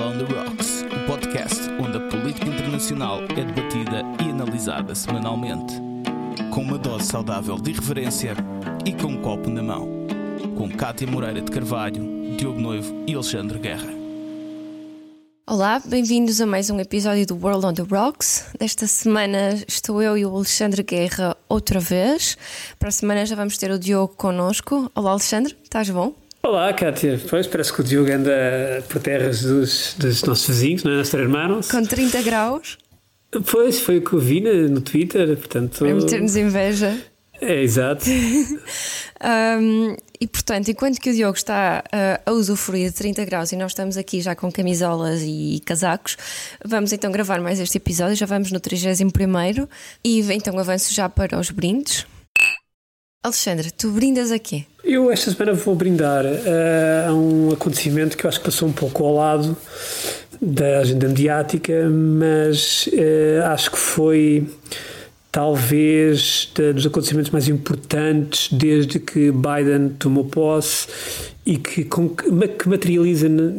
World on the Rocks, o podcast onde a política internacional é debatida e analisada semanalmente. Com uma dose saudável de irreverência e com um copo na mão. Com Cátia Moreira de Carvalho, Diogo Noivo e Alexandre Guerra. Olá, bem-vindos a mais um episódio do World on the Rocks. Desta semana estou eu e o Alexandre Guerra outra vez. Para a semana já vamos ter o Diogo connosco. Olá, Alexandre, estás bom? Olá, Kátia. Pois parece que o Diogo anda por terras dos, dos nossos vizinhos, não é? Nossos irmãos. Com 30 graus. Pois, foi o que eu vi no Twitter, portanto... Vai meter-nos inveja. É, exato. um, e portanto, enquanto que o Diogo está uh, a usufruir de 30 graus e nós estamos aqui já com camisolas e casacos, vamos então gravar mais este episódio. Já vamos no 31 e então avanço já para os brindes. Alexandre, tu brindas a quê? Eu esta semana vou brindar uh, a um acontecimento que eu acho que passou um pouco ao lado da agenda mediática, mas uh, acho que foi talvez dos acontecimentos mais importantes desde que Biden tomou posse e que, que materializa, na,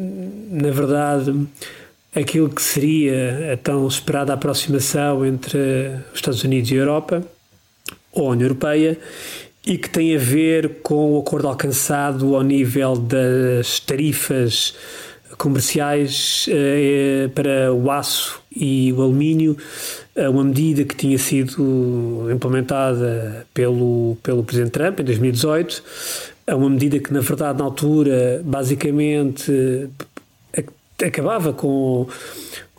na verdade, aquilo que seria a tão esperada aproximação entre os Estados Unidos e a Europa, ou a União Europeia, e que tem a ver com o acordo alcançado ao nível das tarifas comerciais eh, para o aço e o alumínio, eh, uma medida que tinha sido implementada pelo, pelo Presidente Trump em 2018, é uma medida que, na verdade, na altura, basicamente acabava com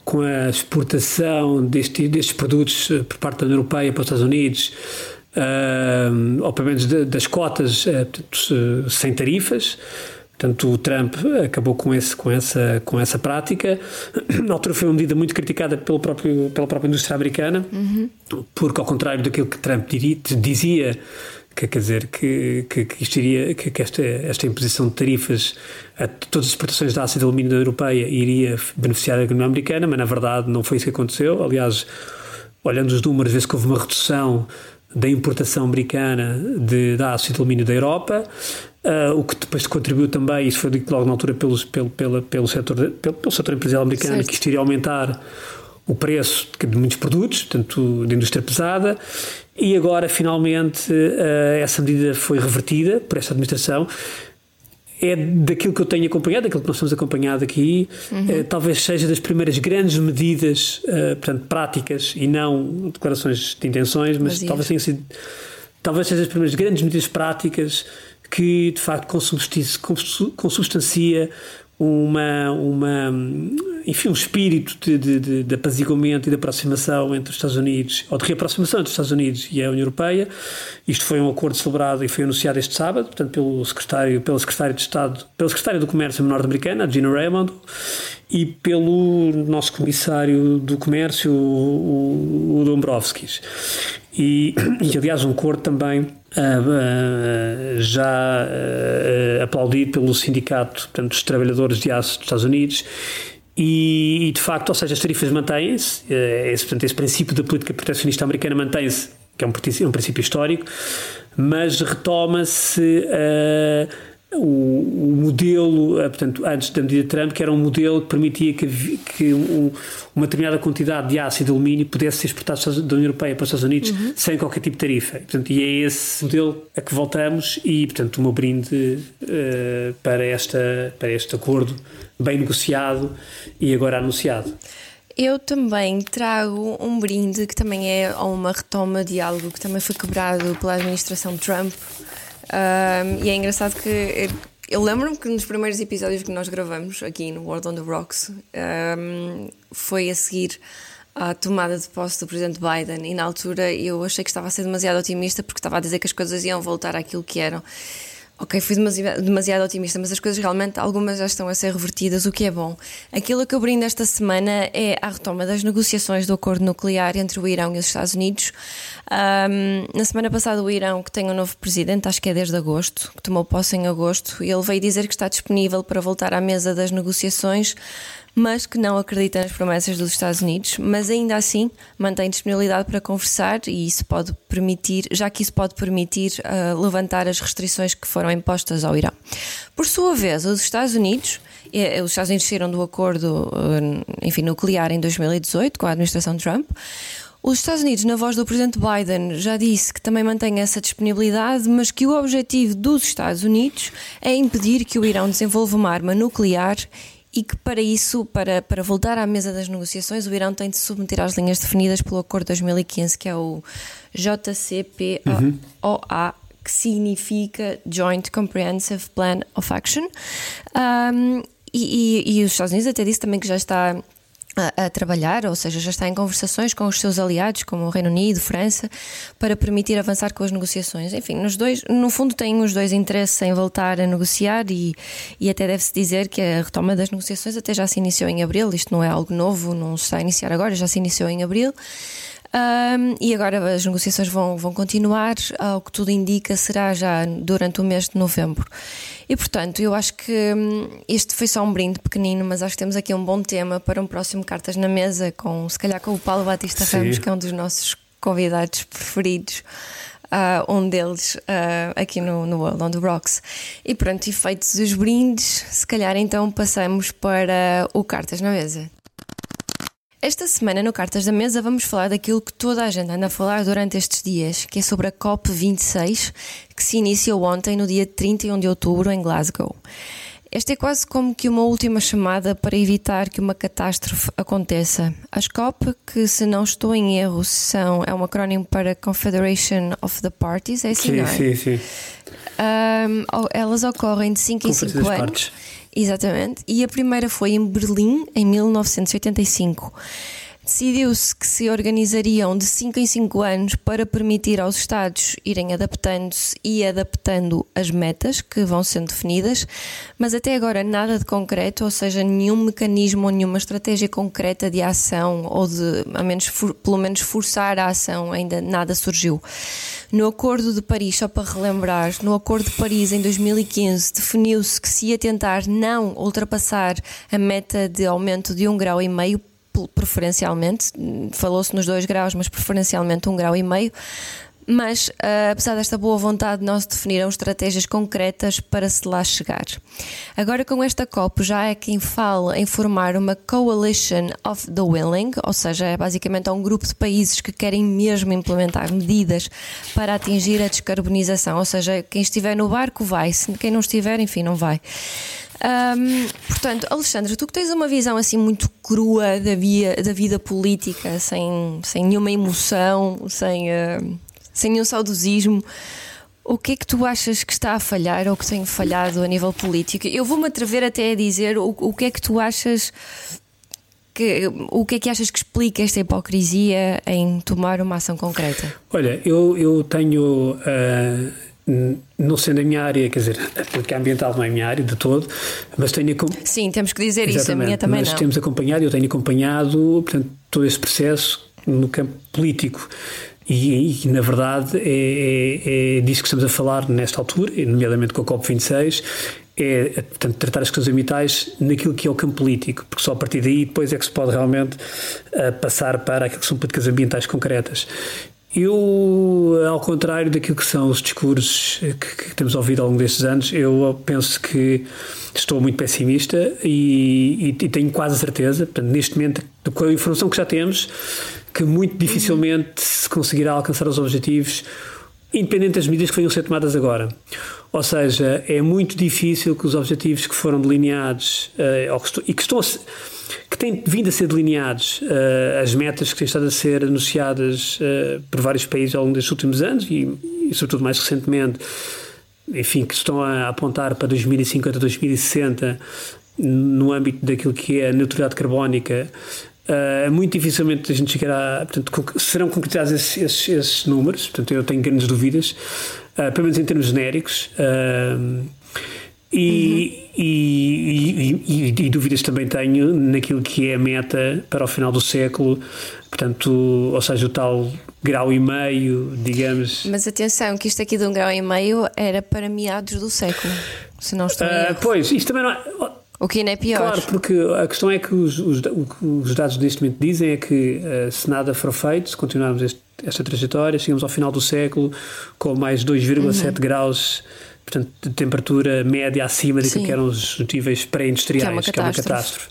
com a exportação deste, destes produtos por parte da União Europeia para os Estados Unidos uh, ou pelo menos de, das cotas uh, sem tarifas. Portanto, o Trump acabou com, esse, com, essa, com essa prática. Na altura foi uma medida muito criticada pelo próprio, pela própria indústria americana, uhum. porque, ao contrário daquilo que Trump dizia, que, quer dizer que, que, que, isto iria, que, que esta, esta imposição de tarifas a todas as exportações de aço e alumínio da Europeia iria beneficiar a economia americana, mas na verdade não foi isso que aconteceu. Aliás, olhando os números, vê-se que houve uma redução da importação americana de, de aço e de alumínio da Europa, uh, o que depois contribuiu também, isso foi dito logo na altura pelos, pelo, pelo, pelo, setor, pelo, pelo setor empresarial americano, certo. que isto iria aumentar o preço de muitos produtos, portanto, de indústria pesada, e agora, finalmente, uh, essa medida foi revertida por esta administração é daquilo que eu tenho acompanhado, daquilo que nós temos acompanhado aqui, uhum. eh, talvez seja das primeiras grandes medidas, eh, portanto, práticas e não declarações de intenções, mas Vazio. talvez tenha sido, talvez seja das primeiras grandes medidas práticas que de facto consubstancia uma, uma, enfim, um espírito de, de, de, de, apaziguamento e de aproximação entre os Estados Unidos, ou de reaproximação entre os Estados Unidos e a União Europeia. Isto foi um acordo celebrado e foi anunciado este sábado, portanto, pelo secretário, pelo secretário de Estado, pelo secretário do Comércio norte-americano, Gina Raymond, e pelo nosso comissário do Comércio, o, o Dombrovskis. E, e, aliás, um acordo também uh, já uh, aplaudido pelo sindicato portanto, dos trabalhadores de aço dos Estados Unidos. E, e, de facto, ou seja, as tarifas mantêm-se, esse, portanto, esse princípio da política protecionista americana mantém-se, que é um, um princípio histórico, mas retoma-se o, modelo, eh, portanto, antes da medida de Trump, que era um modelo que permitia que, que um, uma determinada quantidade de aço e de alumínio pudesse ser exportado da União Europeia para os Estados Unidos uhum. sem qualquer tipo de tarifa. Portanto, e é esse modelo a que voltamos e, portanto, o meu brinde uh, para, esta, para este acordo bem negociado e agora anunciado. Eu também trago um brinde que também é uma retoma de algo que também foi quebrado pela administração Trump um, e é engraçado que eu lembro-me que nos primeiros episódios que nós gravamos aqui no World on the Rocks um, foi a seguir à tomada de posse do presidente Biden. E na altura eu achei que estava a ser demasiado otimista porque estava a dizer que as coisas iam voltar àquilo que eram ok, fui demasiado, otimista, mas as coisas realmente, algumas já estão a ser revertidas, o que é bom. Aquilo que eu brindo esta semana é a retoma das negociações do acordo nuclear entre o Irão e os Estados Unidos. Um, na semana passada, o Irão, que tem um novo presidente, acho que é desde agosto, que tomou posse em agosto, ele veio dizer que está disponível para voltar à mesa das negociações mas que não acredita nas promessas dos Estados Unidos, mas ainda assim mantém disponibilidade para conversar e isso pode permitir, já que isso pode permitir uh, levantar as restrições que, foram impostas ao Irão. Por sua vez, os Estados Unidos os Estados Unidos saíram do acordo enfim, nuclear em 2018 com a administração Trump. Os Estados Unidos, na voz do presidente Biden, já disse que também mantém essa disponibilidade, mas que o objetivo dos Estados Unidos é impedir que o Irão desenvolva uma arma nuclear e que para isso, para, para voltar à mesa das negociações, o Irão tem de submeter às linhas definidas pelo Acordo de 2015, que é o JCPOA, uhum. que significa Joint Comprehensive Plan of Action. Um, e, e, e os Estados Unidos até disse também que já está a, trabalhar, ou seja, já está em conversações com os seus aliados, como o Reino Unido, França, para permitir avançar com as negociações. Enfim, nos dois, no fundo, têm os dois interesses em voltar a negociar e, e até deve-se dizer que a retoma das negociações até já se iniciou em abril. Isto não é algo novo, não se está a iniciar agora, já se iniciou em abril. Um, e agora as negociações vão, vão continuar, ao que tudo indica, será já durante o mês de novembro. E portanto, eu acho que hum, este foi só um brinde pequenino, mas acho que temos aqui um bom tema para um próximo Cartas na Mesa, com se calhar com o Paulo Batista Sim. Ramos, que é um dos nossos convidados preferidos. Uh, um deles uh, aqui no, no World on the Rocks. E pronto, e feitos os brindes, se calhar então passamos para o Cartas na Mesa. Esta semana no Cartas da Mesa vamos falar daquilo que toda a gente anda a falar durante estes dias, que é sobre a COP26, que se iniciou ontem no dia 31 de outubro em Glasgow. Esta é quase como que uma última chamada para evitar que uma catástrofe aconteça. As COP, que se não estou em erro, são, é um acrónimo para Confederation of the Parties, é assim, sim, não é? Sim, sim. Um, elas ocorrem de 5 em 5 anos. Partes. Exatamente. E a primeira foi em Berlim, em 1985. Decidiu-se que se organizariam de 5 em 5 anos para permitir aos Estados irem adaptando-se e adaptando as metas que vão sendo definidas, mas até agora nada de concreto, ou seja, nenhum mecanismo ou nenhuma estratégia concreta de ação ou de, a menos, for, pelo menos, forçar a ação, ainda nada surgiu. No Acordo de Paris, só para relembrar, no Acordo de Paris em 2015 definiu-se que se ia tentar não ultrapassar a meta de aumento de um grau e meio preferencialmente, falou-se nos dois graus, mas preferencialmente um grau e meio. Mas, uh, apesar desta boa vontade, não se definiram estratégias concretas para se lá chegar. Agora, com esta COP, já é quem fala em formar uma Coalition of the Willing, ou seja, é basicamente um grupo de países que querem mesmo implementar medidas para atingir a descarbonização. Ou seja, quem estiver no barco vai, quem não estiver, enfim, não vai. Um, portanto, Alexandre, tu que tens uma visão assim muito crua da, via, da vida política, sem, sem nenhuma emoção, sem, uh, sem nenhum saudosismo, o que é que tu achas que está a falhar ou que tem falhado a nível político? Eu vou-me atrever até a dizer o, o que é que tu achas que, o que é que achas que explica esta hipocrisia em tomar uma ação concreta? Olha, eu, eu tenho. Uh não sendo a minha área, quer dizer, a política ambiental não é a minha área de todo, mas tenho Sim, temos que dizer isso, a minha também mas não. temos acompanhado, eu tenho acompanhado, portanto, todo esse processo no campo político. E, e na verdade é, é, é, disso que estamos a falar nesta altura, nomeadamente com a COP26, é portanto, tratar as questões ambientais naquilo que é o campo político, porque só a partir daí depois é que se pode realmente uh, passar para aquilo que são políticas ambientais concretas. Eu, ao contrário daquilo que são os discursos que, que, temos ouvido ao longo destes anos, eu penso que estou muito pessimista e, e, e tenho quase certeza, portanto, neste momento, com a informação que já temos, que muito dificilmente se conseguirá alcançar os objetivos, independente das medidas que venham a ser tomadas agora. Ou seja, é muito difícil que os objetivos que foram delineados uh, que e que estão a que têm vindo a ser delineados, uh, as metas que têm estado a ser anunciadas uh, por vários países ao longo destes últimos anos e, e, sobretudo mais recentemente, enfim, que estão a apontar para 2050, 2060 no âmbito daquilo que é a neutralidade carbónica, uh, muito dificilmente a gente chegará, portanto, serão concretizados esses, esses, esses, números, portanto eu tenho grandes dúvidas, uh, pelo menos em termos genéricos. Uh, e, uhum. e, e, e, dúvidas também tenho naquilo que é a meta para o final do século, portanto, ou seja, o tal grau e meio, digamos. Mas atenção, que isto aqui de um grau e meio era para meados do século, se não estou uh, Pois, isto também não é. O que ainda é pior. Claro, porque a questão é que os, os, os dados deste momento dizem é que se nada for feito, se continuarmos este, esta trajetória, chegamos ao final do século com mais 2,7 uhum. graus portanto, de temperatura média acima daquilo que eram os níveis pré-industriais, que, é que, é uma catástrofe.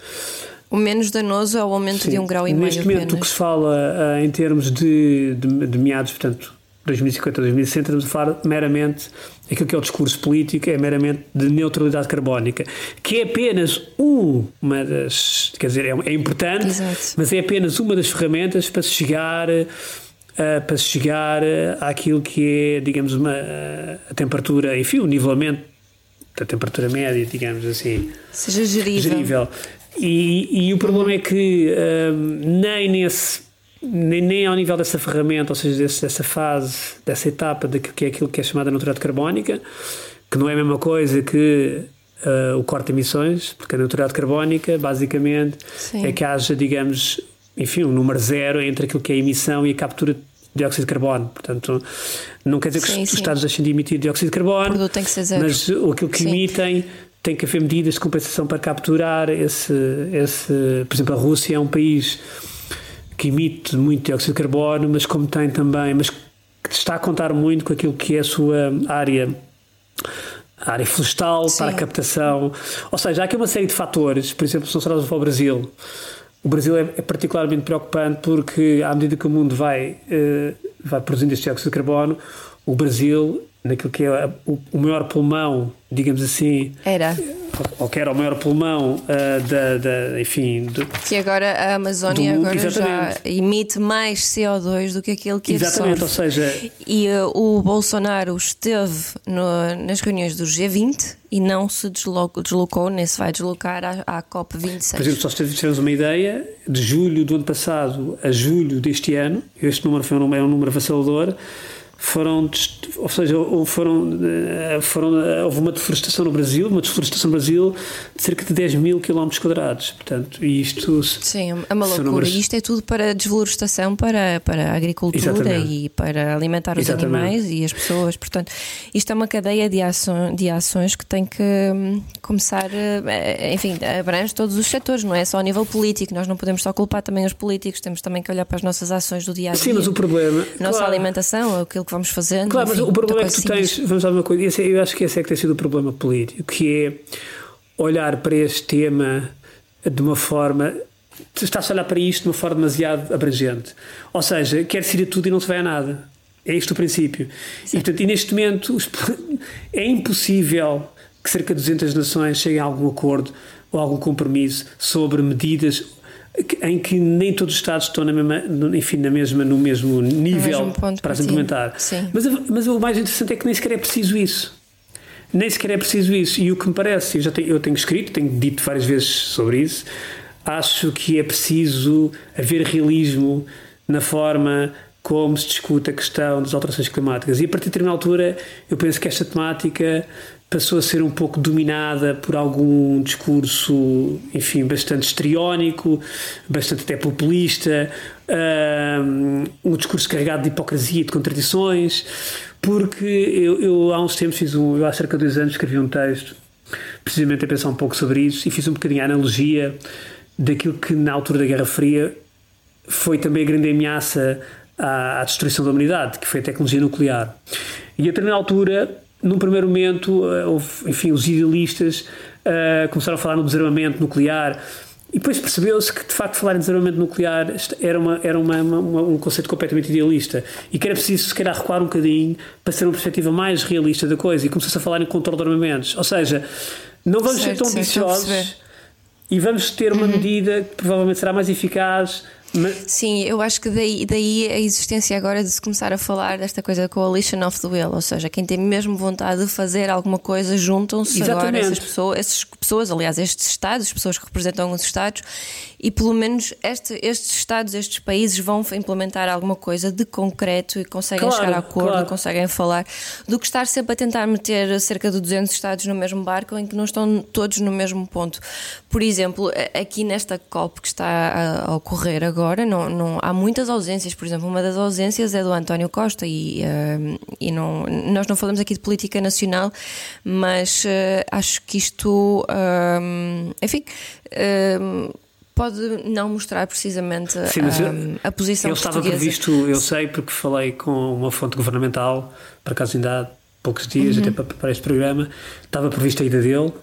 O menos danoso é o aumento Sim. de um grau e meio. Neste momento, apenas. o que se fala uh, em termos de, de, de meados, portanto, 2050, 2060, estamos a falar meramente aquilo que é o discurso político, é meramente de neutralidade carbónica, que é apenas uma das, quer dizer, é, é importante, Exato. mas é apenas uma das ferramentas para se chegar uh, para chegar àquilo que é, digamos, uma, a temperatura, enfim, o nivelamento da temperatura média, digamos assim. Seja gerível. gerível. E, e o problema é que uh, nem nesse nem, nem ao nível dessa ferramenta, ou seja, desse, dessa fase, dessa etapa de que é aquilo que é chamada neutralidade carbónica, que não é a mesma coisa que uh, o corte de emissões, porque a neutralidade carbónica, basicamente, Sim. é que haja, digamos, enfim, um número zero entre aquilo que é a emissão e a captura de dióxido de carbono. Portanto, não quer dizer que sim, os sim. Estados deixem de emitir dióxido de carbono, mas aquilo que sim. emitem tem que haver medidas de compensação para capturar esse, esse. Por exemplo, a Rússia é um país que emite muito dióxido de carbono, mas como tem também, mas que está a contar muito com aquilo que é a sua área a área florestal Sim. para a captação. Ou seja, há aqui uma série de fatores, por exemplo, se nós olharmos para o Brasil, o Brasil é, é, particularmente preocupante porque, à medida que o mundo vai, uh, vai produzindo este dióxido de carbono, o Brasil naquilo que é o, o maior pulmão, digamos assim. Era. Ou que era o maior pulmão uh, da, da, enfim. Do, que agora a Amazónia agora já emite mais CO2 do que aquele que Exatamente, absorve. ou seja. E uh, o Bolsonaro esteve no, nas reuniões do G20 e não se deslocou, deslocou nem se vai deslocar à, à COP26. Por exemplo, só se tivermos uma ideia, de julho do ano passado a julho deste ano, este número foi um, é um número avassalador foram, ou seja, foram, eh, foram, eh, houve uma deflorestação no Brasil, uma desflorestação no Brasil de cerca de 10 mil quilómetros quadrados. Portanto, isto Sim, é uma loucura. Números... Isto é tudo para desflorestação, para, para a agricultura Exatamente. e para alimentar os Exatamente. animais e as pessoas. Portanto, isto é uma cadeia de, aço, de ações que tem que hum, começar, eh, enfim, abrange todos os setores, não é só a nível político. Nós não podemos só culpar também os políticos, temos também que olhar para as nossas ações do dia a dia. Sim, mas o problema. Nossa claro. alimentação, aquilo que vamos fazendo. Claro, enfim, mas o problema é que tu tens, vamos lá uma coisa, eu acho que esse é que tem sido o problema político, que é olhar para este tema de uma forma. Está-se a olhar para isto de uma forma demasiado abrangente. Ou seja, quer-se ir a tudo e não se vai a nada. É isto o princípio. E, portanto, e neste momento é impossível que cerca de 200 nações cheguem a algum acordo ou algum compromisso sobre medidas em que nem todos os Estados estão na mesma, enfim, na mesma, no mesmo nível mesmo para se implementar. Mas, mas o mais interessante é que nem sequer é preciso isso. Nem sequer é preciso isso. E o que me parece, eu já tenho, eu tenho escrito, tenho dito várias vezes sobre isso, acho que é preciso haver realismo na forma como se discute a questão das alterações climáticas. E a partir de determinada altura, eu penso que esta temática passou a ser um pouco dominada por algum discurso, enfim, bastante estriónico, bastante até populista, um, discurso carregado de hipocrisia e de contradições, porque eu, eu, há uns tempos fiz um, eu há cerca de dois anos escrevi um texto, precisamente a pensar um pouco sobre isso, e fiz um bocadinho a analogia daquilo que na altura da Guerra Fria foi também a grande ameaça à, à destruição da humanidade, que foi a tecnologia nuclear. E a determinada altura num primeiro momento, eh, houve, enfim, os idealistas uh, começaram a falar no desarmamento nuclear e depois percebeu-se que, de facto, falar em desarmamento nuclear era, uma, era uma, uma, um conceito completamente idealista e que era preciso, se calhar, recuar um bocadinho para ter uma perspectiva mais realista da coisa e começou-se a falar em controle de armamentos. Ou seja, não vamos certo, ser tão ambiciosos e vamos ter uma uhum. medida que provavelmente será mais eficaz mas... Sim, eu acho que daí, daí a existência agora de se começar a falar desta coisa Coalition of the Will, ou seja, quem tem mesmo vontade de fazer alguma coisa juntam-se agora essas pessoas, essas pessoas, aliás, estes Estados, as pessoas que representam os Estados, e pelo menos este, estes Estados, estes países vão implementar alguma coisa de concreto e conseguem claro, chegar a acordo, claro. conseguem falar, do que estar sempre a tentar meter cerca de 200 Estados no mesmo barco em que não estão todos no mesmo ponto. Por exemplo, aqui nesta COP que está a ocorrer agora não, não, há muitas ausências. Por exemplo, uma das ausências é do António Costa e, uh, e não, nós não falamos aqui de política nacional, mas uh, acho que isto, uh, enfim pode não mostrar precisamente Sim, a, a posição ele estava previsto, eu sei porque falei com uma fonte governamental, por acaso ainda há poucos dias, uhum. até para preparar este programa, estava prevista a ida dele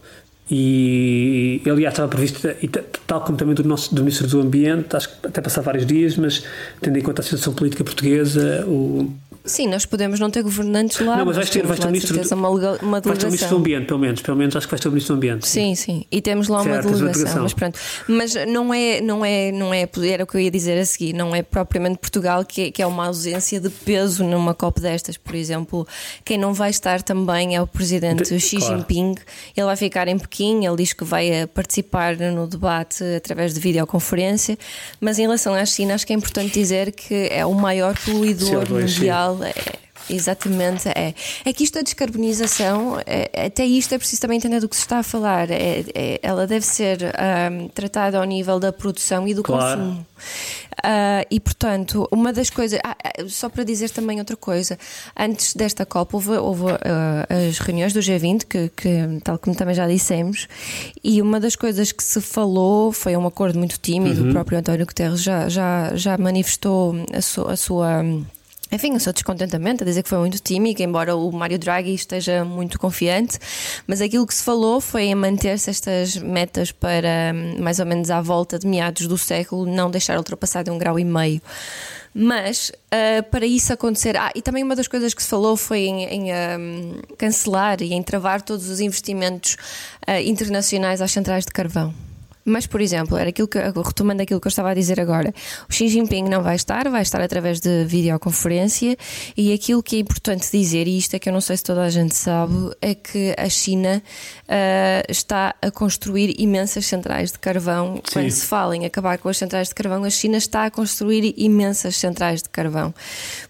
e aliás estava prevista, tal como também do, nosso, do Ministro do Ambiente, acho que até passar vários dias, mas tendo em conta a situação política portuguesa, o, Sim, nós podemos não ter governantes lá. Não, mas vais ter, vais ter um ministro, uma, uma vais ter um ministro do Ambiente, pelo menos. Pelo menos acho que vais ter um ministro do Ambiente. Sim, sim. E temos lá certo, uma delegação. Mas pronto. Mas não é, não é, não é, era o que eu ia dizer a seguir, não é propriamente Portugal que é, que é uma ausência de peso numa COP destas. Por exemplo, quem não vai estar também é o presidente de, Xi claro. Jinping. Ele vai ficar em Pequim, ele diz que vai eh, participar no debate através de videoconferência. Mas em relação à China, acho que é importante dizer que é o maior poluidor CO2, mundial. É, Exatamente, é. É que isto da descarbonização, é, até isto é preciso também entender do que se está a falar. É, é ela deve ser um, tratada ao nível da produção e do claro. consumo. Uh, e portanto, uma das coisas, ah, ah, só para dizer também outra coisa, antes desta COP houve, houve uh, as reuniões do G20, que, que, tal como também já dissemos, e uma das coisas que se falou foi um acordo muito tímido, uhum. o próprio António Guterres já, já, já manifestou a, su, a sua enfim, o seu descontentamento, a dizer que foi muito tímido, embora o Mário Draghi esteja muito confiante, mas aquilo que se falou foi em manter-se estas metas para hum, mais ou menos à volta de meados do século, não deixar ultrapassar de um grau e meio. Mas uh, para isso acontecer, ah, e também uma das coisas que se falou foi em, em um, cancelar e em travar todos os investimentos uh, internacionais às centrais de carvão. Mas, por exemplo, era aquilo que, retomando aquilo que eu estava a dizer agora, o Xi Jinping não vai estar, vai estar através de videoconferência e aquilo que é importante dizer, e isto é que eu não sei se toda a gente sabe, é que a China uh, está a construir imensas centrais de carvão. Sim. Quando se fala em acabar com as centrais de carvão, a China está a construir imensas centrais de carvão.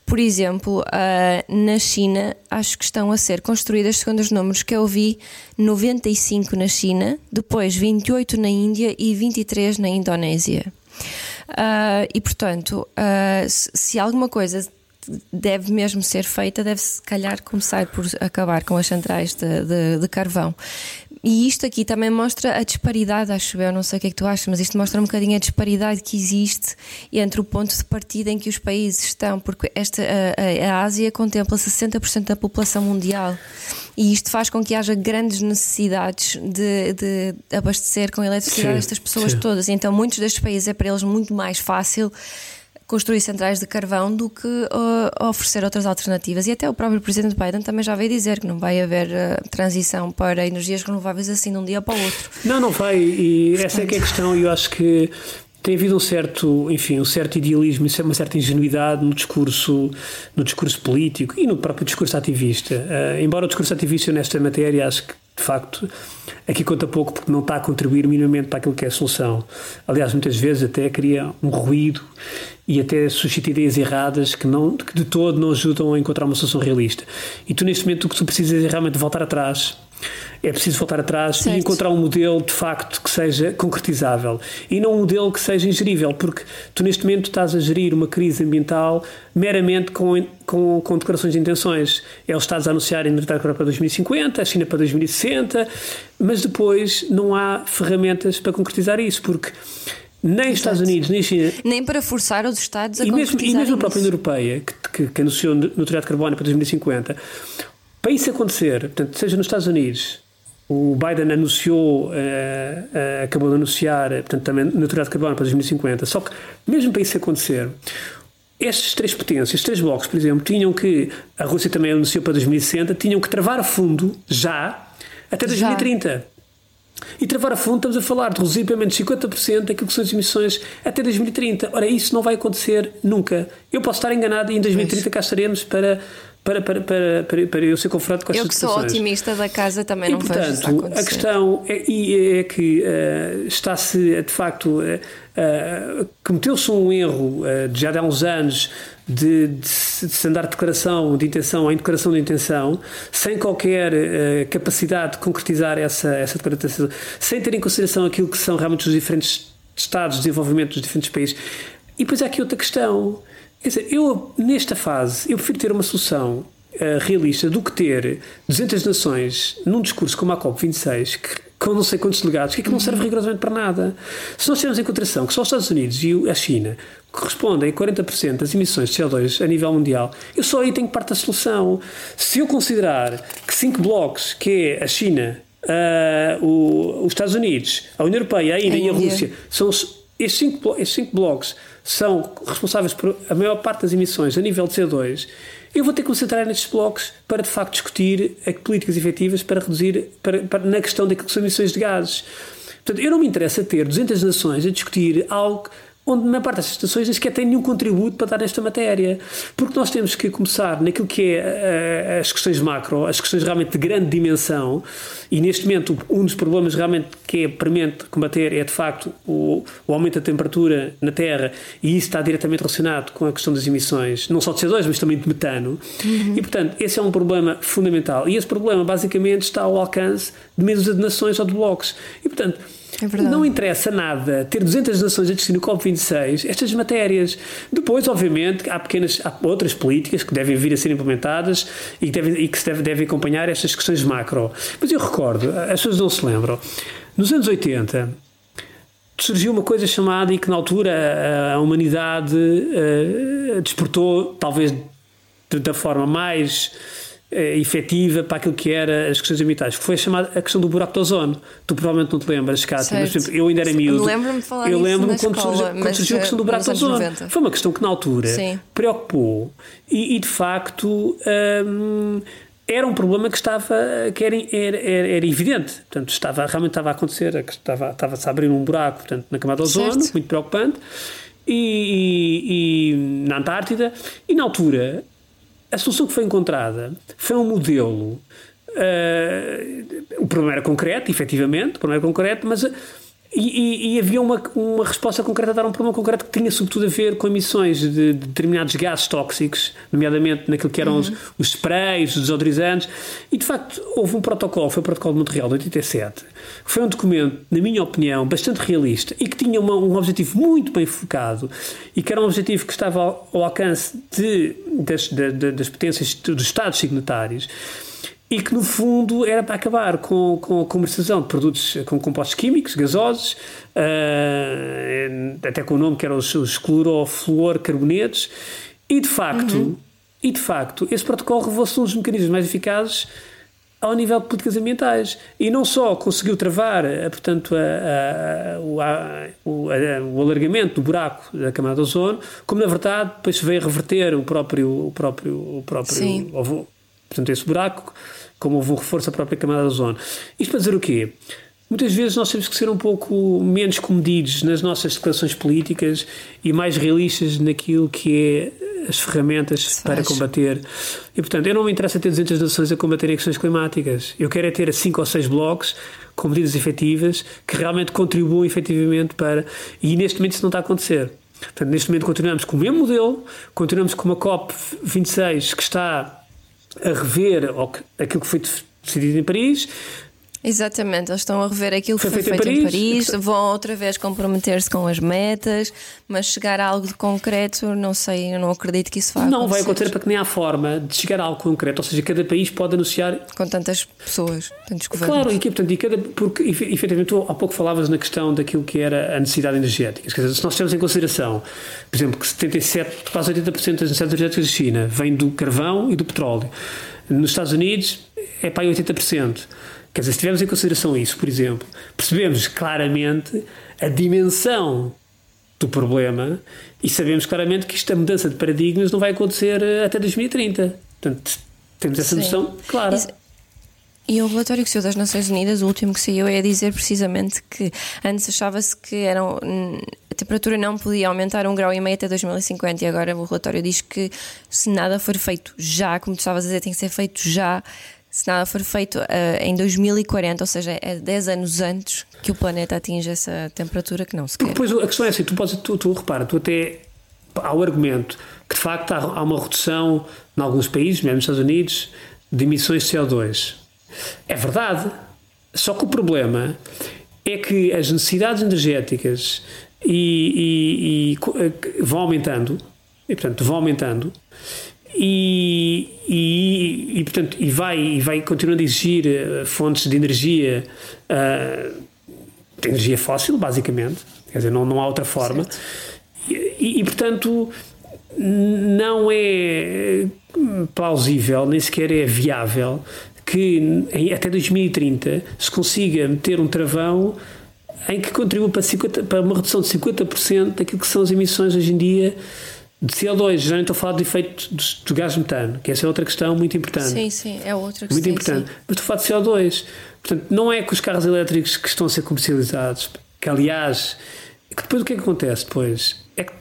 Por exemplo, uh, na China, acho que estão a ser construídas, segundo os números que eu vi, 95 na China, depois 28 na Índia e 23 na Indonésia. Uh, e portanto, uh, se alguma coisa deve mesmo ser feita, deve-se calhar começar por acabar com as centrais de, de, de carvão. E isto aqui também mostra a disparidade, acho eu, não sei o que é que tu achas, mas isto mostra um bocadinho a disparidade que existe entre o ponto de partida em que os países estão, porque esta, a, a Ásia contempla 60% da população mundial e isto faz com que haja grandes necessidades de, de abastecer com eletricidade estas pessoas sim. todas. Então, muitos destes países é para eles muito mais fácil construir centrais de carvão do que uh, oferecer outras alternativas. E até o próprio Presidente Biden também já veio dizer que não vai haver uh, transição para energias renováveis assim de um dia para o outro. Não, não vai. E Portanto... essa é que é a questão. Eu acho que tem havido um certo, enfim, um certo idealismo e uma certa ingenuidade no discurso, no discurso político e no próprio discurso ativista. Uh, embora o discurso ativista nesta matéria acho que de facto, aqui conta pouco porque não está a contribuir minimamente para aquilo que é a solução. Aliás, muitas vezes até cria um ruído e até suscita ideias erradas que, não, que de todo não ajudam a encontrar uma solução realista. E tu, neste momento, o que tu precisas é realmente voltar atrás é preciso voltar atrás certo. e encontrar um modelo de facto que seja concretizável e não um modelo que seja ingerível, porque tu neste momento estás a gerir uma crise ambiental meramente com, com, com declarações de intenções. É os Estados a anunciarem neutralidade para 2050, a China para 2060, mas depois não há ferramentas para concretizar isso, porque nem os Estados Unidos, nem China. Nem para forçar os Estados a e mesmo, E mesmo a própria União Europeia, que, que, que anunciou neutralidade de carbono para 2050, para isso acontecer, portanto, seja nos Estados Unidos, o Biden anunciou, uh, uh, acabou de anunciar, portanto, também neutralidade de carbono para 2050. Só que, mesmo para isso acontecer, estes três potências, estes três blocos, por exemplo, tinham que, a Rússia também anunciou para 2060, tinham que travar a fundo, já, até 2030. Já. E travar a fundo, estamos a falar de reduzir pelo menos 50% daquilo que são as emissões até 2030. Ora, isso não vai acontecer nunca. Eu posso estar enganado e em 2030 pois. cá estaremos para para, para, para, para, para eu ser confrontado com estas Eu que sou otimista da casa também e, não portanto, vejo acontecer. a questão é, é que uh, está-se, de facto, uh, uh, cometeu-se um erro já há uns anos de, de, de, se andar de declaração de intenção em declaração de intenção, sem qualquer capacidade de concretizar essa, essa declaração, sem ter em consideração aquilo que são realmente os diferentes estados de desenvolvimento dos diferentes países. E depois há aqui outra questão Quer dizer, eu, nesta fase, eu prefiro ter uma solução uh, realista do que ter 200 nações num discurso como a COP26, que, com não sei quantos delegados, que é que não serve rigorosamente para nada. Se nós tivermos em consideração que só os Estados Unidos e a China correspondem a 40% das emissões de CO2 a nível mundial, eu só aí tenho parte da solução. Se eu considerar que cinco blocos, que é a China, uh, o, os Estados Unidos, a União Europeia, a Índia e a Rússia, são os, esses, cinco, esses cinco blocos são responsáveis por a maior parte das emissões a nível de CO2, eu vou ter que concentrar nestes blocos para de facto discutir políticas efetivas para reduzir para, para, na questão daquilo que são emissões de gases. Portanto, eu não me interessa ter 200 nações a discutir algo onde na maior parte das estações nem sequer tem nenhum contributo para dar nesta matéria. Porque nós temos que começar naquilo que é uh, as questões macro, as questões realmente de grande dimensão, e neste momento um dos problemas realmente que é premente combater é de facto o, o, aumento da temperatura na Terra, e isso está diretamente relacionado com a questão das emissões, não só de CO2, mas também de metano. Uhum. E portanto, esse é um problema fundamental. E esse problema basicamente está ao alcance de meio de nações ou de blocos. E portanto, é não interessa nada ter 200 nações a discutir no COP26 estas matérias. Depois, obviamente, há pequenas há outras políticas que devem vir a ser implementadas e que, devem, e que se devem, devem acompanhar estas questões macro. Mas eu recordo, as pessoas não se lembram, nos anos 80 surgiu uma coisa chamada e que na altura a humanidade uh, despertou, talvez da forma mais eh, efetiva para aquilo que era as questões ambientais, que foi a chamada a questão do buraco de ozono. Tu provavelmente não te lembras, Cátia, mas por exemplo, eu ainda era miúdo. Lembro-me de falar Eu lembro-me quando, escola, surgiu, quando surgiu a questão do buraco de ozono. 90. Foi uma questão que na altura Sim. preocupou e, e, de facto. Hum, era um problema que estava que era, era, era, evidente, portanto estava realmente estava a acontecer, estava estava a abrir um buraco, portanto na camada de ozono, muito preocupante, e, e, e na Antártida e na altura a solução que foi encontrada foi um modelo. Uh, o problema era concreto, efetivamente, o problema era concreto, mas e, e, e, havia uma, uma resposta concreta a dar um problema concreto que tinha sobretudo a ver com emissões de, de determinados gases tóxicos, nomeadamente naquilo que eram uhum. os, os sprays, os desodorizantes, e de facto houve um protocolo, foi o protocolo de Montreal de 87, que foi um documento, na minha opinião, bastante realista e que tinha uma, um objetivo muito bem focado e que era um objetivo que estava ao, ao alcance de, das, de, das potências dos Estados signatários e que no fundo era para acabar com, com a comercialização de produtos com compostos químicos, gasosos, uh, até com o nome que eram os, os clorofluorcarbonetos, e de facto, uhum. e de facto, esse protocolo revelou-se um dos mecanismos mais eficazes ao nível de políticas ambientais e não só conseguiu travar eh, portanto a, a, o, a, o, alargamento do buraco da camada de ozono como na verdade depois veio reverter o próprio o próprio o próprio Sim. portanto esse buraco como houve um reforço da própria camada de ozono. Isto para dizer o quê? Muitas vezes nós temos que ser um pouco menos comedidos nas nossas declarações políticas e mais realistas naquilo que é as ferramentas para combater. E, portanto, eu não me interessa ter 200 nações a combater questões climáticas. Eu quero é ter 5 ou 6 blocos com medidas efetivas que realmente contribuam efetivamente para. E neste momento isso não está a acontecer. Portanto, neste momento continuamos com o mesmo modelo, continuamos com uma COP26 que está a rever aquilo que foi decidido em Paris, Exatamente, eles estão a rever aquilo que foi, foi feito, feito, em Paris, Paris vão outra vez comprometer-se com as metas, mas chegar a algo de concreto, não sei, eu não acredito que isso vá Não acontecer. vai acontecer porque nem há forma de chegar a algo concreto, ou seja, cada país pode anunciar. Com tantas pessoas, tantos governos. Claro, e, portanto, e cada, porque efetivamente tu há pouco falavas na questão daquilo que era a necessidade energética. Quer dizer, se nós temos em consideração, por exemplo, que 77, quase 80% das necessidades energéticas da China vêm do carvão e do petróleo, nos Estados Unidos é para aí 80%. Quer dizer, se tivermos em consideração isso, por exemplo, percebemos claramente a dimensão do problema e sabemos claramente que esta mudança de paradigmas não vai acontecer eh, até 2030. Portanto, temos essa Sim. noção clara. Isso, e o relatório que saiu das Nações Unidas, o último que saiu, é dizer precisamente que antes achava-se que eram, a temperatura não podia aumentar um grau e meio até 2050 e agora o relatório diz que se nada for feito já, como tu estavas a dizer, tem que ser feito já se nada for feito uh, em 2040, ou seja, é 10 anos antes que o planeta atinja essa temperatura que não se quer. Depois a questão é assim: tu, podes, tu, tu repara, tu até há o argumento que de facto há, há uma redução em alguns países, mesmo nos Estados Unidos, de emissões de CO2. É verdade. Só que o problema é que as necessidades energéticas e, e, e, vão aumentando, e portanto vão aumentando, e, e, e, portanto, e vai, e vai continuando a exigir uh, fontes de energia, uh, de energia fóssil, basicamente, quer dizer, não, não há outra forma, e, e, portanto não é plausível, nem sequer é viável que em, até 2030 se consiga meter um travão em que contribua para, 50, para uma redução de 50% daquilo que são as emissões hoje em dia de CO2, já nem estou a falar do efeito do, gás metano, que essa é outra questão muito importante. Sim, sim, é outra questão. Muito importante. Sim. Mas estou a falar de CO2. Portanto, não é com os carros elétricos que estão a ser comercializados, que aliás, que depois o que é que acontece depois? É que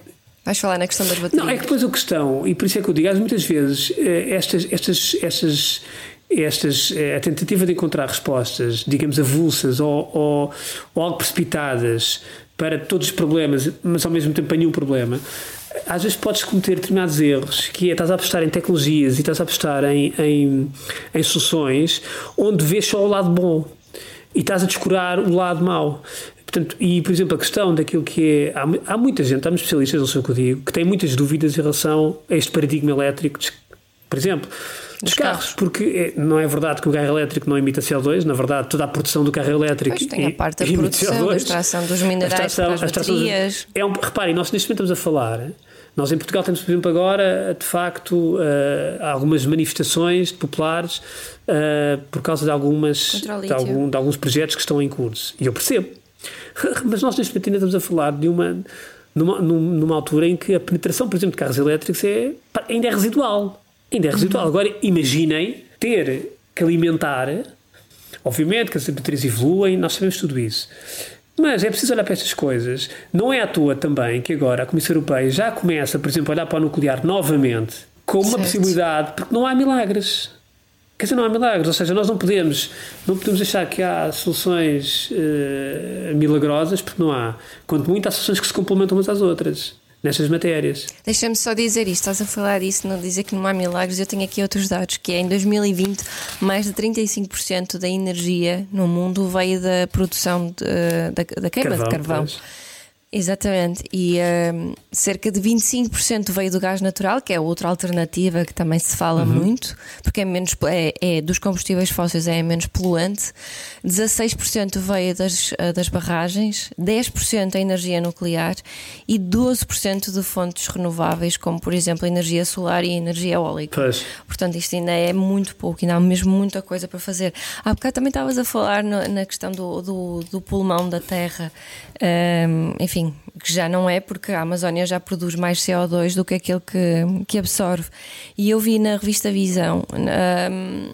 Vais falar na questão das baterias. Não, é que depois a questão, e por isso é que eu digo, muitas vezes eh, estas, estas, estas, estas, eh, a tentativa de encontrar respostas, digamos, avulsas ou, ou, ou algo precipitadas para todos os problemas, mas ao mesmo tempo para nenhum problema, às vezes podes cometer determinados erros, que é estás a apostar em tecnologias e estás a apostar em, em, em soluções onde vês só o lado bom e estás a descurar o lado mau. Portanto, e, por exemplo, a questão daquilo que é. Há, há muita gente, há muitos especialistas, não sei o que eu digo, que têm muitas dúvidas em relação a este paradigma elétrico, por exemplo, dos, carros, carros, porque é, não é verdade que o carro elétrico não emita CO2, na verdade, toda a produção do carro elétrico. Pois tem a parte da produção, CO2, da extração dos minerais, a extração, as baterias. é um, reparem, nós neste momento estamos a falar nós em Portugal temos, por exemplo, agora, de facto, uh, algumas manifestações populares uh, por causa de, algumas, de, algum, de, alguns projetos que estão em curso. E eu percebo. Mas nós neste momento ainda estamos a falar de uma, numa, numa altura em que a penetração, por exemplo, de carros elétricos é, ainda é residual. Ainda é residual. Uhum. Agora, imaginem ter que alimentar. Obviamente que as baterias evoluem, nós sabemos tudo isso. Mas é preciso olhar para estas coisas. Não é à toa também que agora a Comissão Europeia já começa, por exemplo, a olhar para o nuclear novamente como uma certo. possibilidade, porque não há milagres. Quer dizer, não há milagres, ou seja, nós não podemos, não podemos achar que há soluções uh, milagrosas, porque não há. Quanto muito, há soluções que se complementam umas às outras nestas matérias. Deixa-me só dizer isto, estás a falar disso, não dizer que não há milagres, eu tenho aqui outros dados, que é em 2020 mais de 35% da energia no mundo veio da produção de, da, da queima carvão, de carvão. Pois. Exatamente, e um, cerca de 25% veio do gás natural, que é outra alternativa que também se fala uhum. muito, porque é menos é, é, dos combustíveis fósseis é menos poluante. 16% veio das, eh, das barragens, 10% a energia nuclear e 12% de fontes renováveis, como por exemplo a energia solar e a energia eólica. Pois. Portanto, isto ainda é muito pouco, ainda há mesmo muita coisa para fazer. Há bocado também estavas a falar no, na questão do, do, do, pulmão da Terra, um, enfim, que já não é porque a Amazónia já produz mais CO2 do que aquele que, que absorve. E eu vi na revista Visão. Um,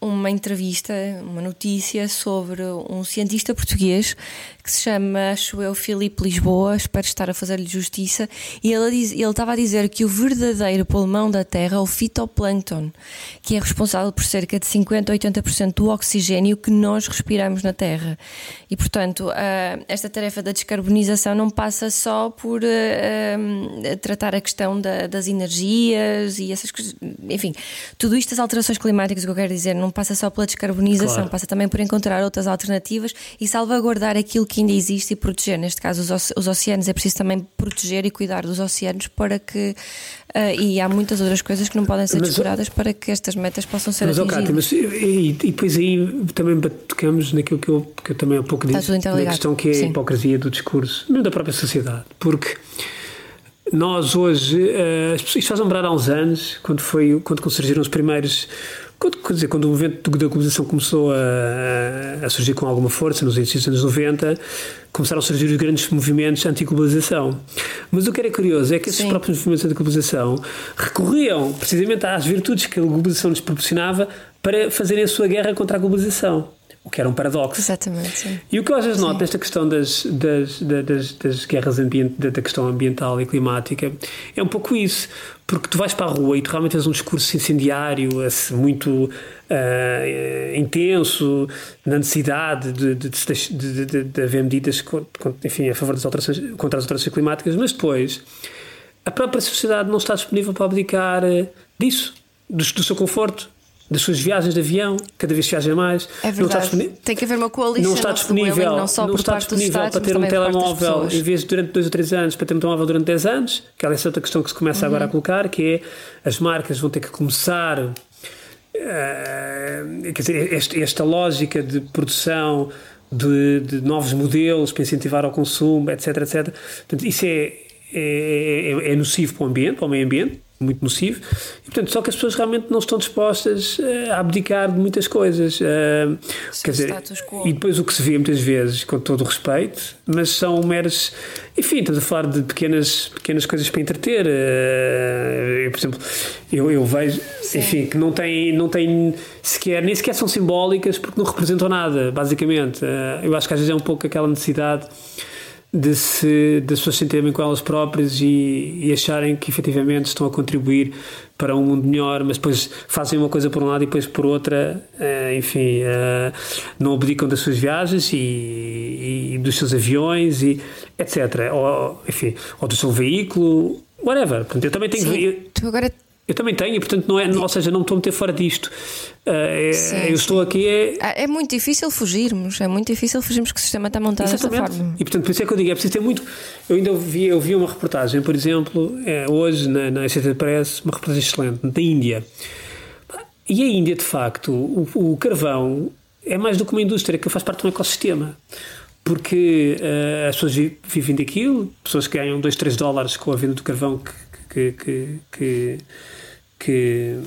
uma entrevista, uma notícia sobre um cientista português que se chama, acho eu, Filipe Lisboa, espero estar a fazer-lhe justiça, e ele, diz, ele estava a dizer que o verdadeiro pulmão da Terra é o fitoplâncton, que é responsável por cerca de 50 a 80% do oxigênio que nós respiramos na Terra. E, portanto, esta tarefa da descarbonização não passa só por tratar a questão das energias e essas coisas, enfim, tudo isto, as alterações climáticas, o que eu quero dizer, não passa só pela descarbonização, claro. passa também por encontrar outras alternativas e salvaguardar aquilo que ainda existe e proteger. Neste caso, os, os oceanos, é preciso também proteger e cuidar dos oceanos para que. Uh, e há muitas outras coisas que não podem ser descuradas para que estas metas possam ser mas, atingidas. Mas, e, e depois aí também tocamos naquilo que eu, que eu também há pouco disse, na questão que é Sim. a hipocrisia do discurso, mesmo da própria sociedade. Porque nós hoje, uh, isto faz lembrar há uns anos, quando, foi, quando surgiram os primeiros quando, quer dizer, quando o movimento da globalização começou a, a, surgir com alguma força, nos inícios dos anos 90, começaram a surgir os grandes movimentos anti-globalização. Mas o que era curioso é que esses Sim. próprios movimentos anti-globalização recorriam precisamente às virtudes que a globalização lhes proporcionava para fazerem a sua guerra contra a globalização o que era um paradoxo. Exatamente. Sim. E o que eu às vezes noto nesta questão das, das, das, das guerras ambiente, da questão ambiental e climática é um pouco isso, porque tu vais para a rua e tu realmente tens um discurso incendiário, muito uh, intenso, na necessidade de, de, de, de haver medidas enfim, a favor das alterações, contra as alterações climáticas, mas depois a própria sociedade não está disponível para abdicar eh, disso, do, do seu conforto, das suas viagens de avião, cada vez viaja mais. É verdade. Tem que haver uma coalição. Não está disponível, não, só não está disponível Estados, para ter um telemóvel, em vez de durante dois ou três anos, para ter um telemóvel durante 10 anos, que é essa outra questão que se começa uhum. agora a colocar, que é as marcas vão ter que começar. Uh, quer dizer, esta, esta lógica de produção de, de, novos modelos para incentivar ao consumo, etc, etc. Portanto, isso é, é, é, é nocivo para o ambiente, para o meio ambiente, muito nocivo. E, portanto, só que as pessoas realmente não estão dispostas eh, a abdicar de muitas coisas. Uh, quer dizer, e depois o que se vê muitas vezes, com todo o respeito, mas são meros. Enfim, estamos a falar de pequenas, pequenas coisas para entreter. Uh, eu, por exemplo, eu, eu vejo, Sim. enfim, que não tem, não tem sequer, nem sequer são simbólicas porque não representam nada, basicamente. Uh, eu acho que às vezes é um pouco aquela necessidade de se das pessoas se sentirem com elas próprias e, e, acharem que efetivamente estão a contribuir para um mundo melhor, mas depois fazem uma coisa por um lado e depois por outra, uh, enfim, uh, não abdicam das suas viagens e, e, dos seus aviões e etc. Ou, enfim, ou do seu veículo, whatever. Portanto, eu também tenho. Sim, eu, tu agora eu também tenho, e portanto, não é, ou seja, não me estou a meter fora disto. Uh, é, sim, eu estou aqui. É... Ah, é muito difícil fugirmos, é muito difícil fugirmos que o sistema está montado Exatamente. dessa forma. E portanto, por isso é que eu digo, é preciso ter muito. Eu ainda vi, eu vi uma reportagem, por exemplo, é, hoje na, na SCT Press, uma reportagem excelente, da Índia. E a Índia, de facto, o, o carvão é mais do que uma indústria que faz parte de um ecossistema porque uh, as pessoas vivem daquilo, pessoas que ganham 2, 3 dólares com a venda do carvão que, que, que, que, que,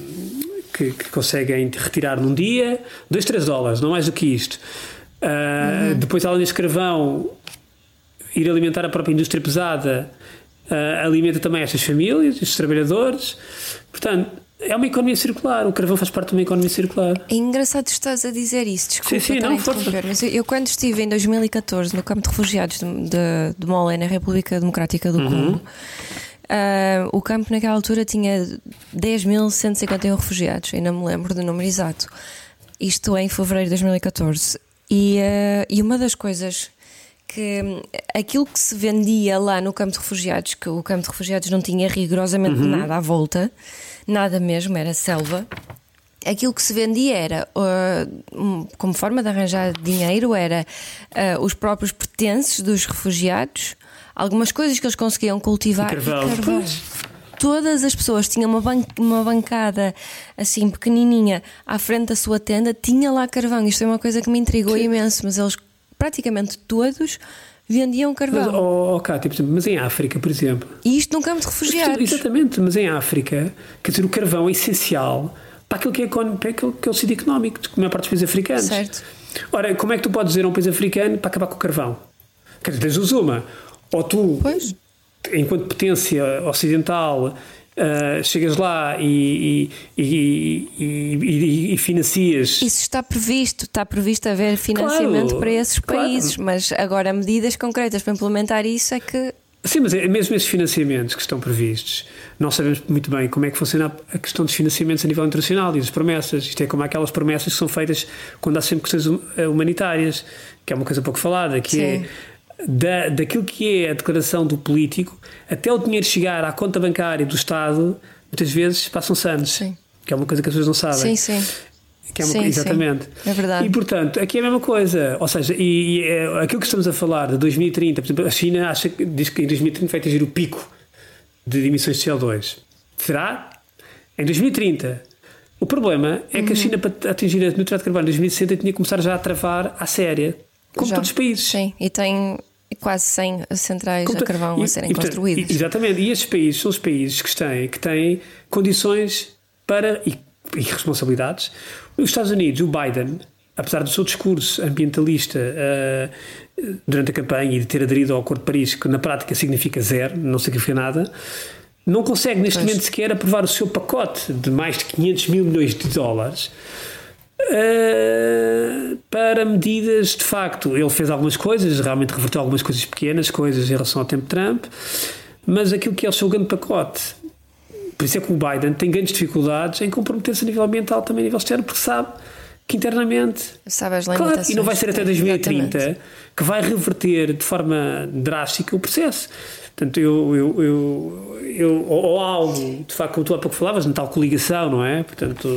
que, que conseguem retirar num dia, 2, 3 dólares, não mais do que isto. Uh, uhum. Depois, além desse carvão, ir alimentar a própria indústria pesada uh, alimenta também estas famílias, estes trabalhadores. Portanto, é uma economia circular, o carvão faz parte de uma economia circular. É engraçado estás a dizer isso, desculpa sim, sim, não, interromper, mas eu, eu, quando estive em 2014 no campo de refugiados de, de, de Mole, na República Democrática do uhum. Congo, Uh, o campo naquela altura tinha 10.151 refugiados, ainda me lembro do número exato. Isto em fevereiro de 2014. E, uh, e uma das coisas que aquilo que se vendia lá no campo de refugiados, que o campo de refugiados não tinha rigorosamente uhum. nada à volta, nada mesmo, era selva. Aquilo que se vendia era, uh, como forma de arranjar dinheiro, era os próprios pertences dos refugiados, algumas coisas que eles conseguiam cultivar. E carvão. E carvão. Todas as pessoas tinham uma, ban uma bancada assim pequenininha à frente da sua tenda, tinha lá carvão. Isto é uma coisa que me intrigou Sim. imenso, mas eles praticamente todos vendiam carvão. Mas, oh, oh, Cátia, por exemplo, mas em África, por exemplo. E isto num campo de refugiados. Exatamente, mas em África, quer dizer, o carvão é essencial para aquilo que é, para aquilo que é o sítio económico de maior parte dos países africanos. Certo. Ora, como é que tu podes dizer a um país africano para acabar com o carvão? Quer dizer, tens uma. Ou tu, pois. enquanto potência ocidental, Uh, chegas lá e, e, e, e, financias. Isso está previsto, está previsto haver financiamento claro, para esses países, claro. mas agora medidas concretas para implementar isso é que. Sim, mas é, mesmo esses financiamentos que estão previstos, nós sabemos muito bem como é que funciona a questão dos financiamentos a nível internacional e das promessas. Isto é como aquelas promessas que são feitas quando há sempre questões humanitárias, que é uma coisa pouco falada, que é Sim. é da, daquilo que é a declaração do político até o dinheiro chegar à conta bancária do Estado, muitas vezes passam-se anos. Sim. Que é uma coisa que as pessoas não sabem. Sim, sim. Que é uma, sim, exatamente. Sim. É verdade. E portanto, aqui é a mesma coisa. Ou seja, e, e é, aquilo que estamos a falar de 2030, por exemplo, a China acha, diz que em 2030 vai atingir o pico de emissões de CO2. Será? Em 2030. O problema é que a uhum. China, para atingir a neutralidade de carbono em 2060, tinha que começar já a travar à séria como Já. todos os países. Sim, e tem quase 100 centrais Como a carvão e, a serem e, construídas. Exatamente, e esses países são os países que têm, que têm condições para e, e responsabilidades. Os Estados Unidos, o Biden, apesar do seu discurso ambientalista uh, durante a campanha e de ter aderido ao Acordo de Paris, que na prática significa zero, não significa nada, não consegue neste pois. momento sequer aprovar o seu pacote de mais de 500 mil milhões de dólares Uh, para medidas, de facto, ele fez algumas coisas, realmente reverteu algumas coisas pequenas, coisas em relação ao tempo de Trump, mas aquilo que é o seu grande pacote, por isso é que o Biden tem grandes dificuldades em comprometer-se a nível ambiental, também a nível externo, porque sabe que internamente. Sabe as claro, e não vai ser até 2030 exatamente. que vai reverter de forma drástica o processo. Portanto, eu, eu, eu, eu ou algo, de facto, como tu há pouco falavas, na tal coligação, não é? Portanto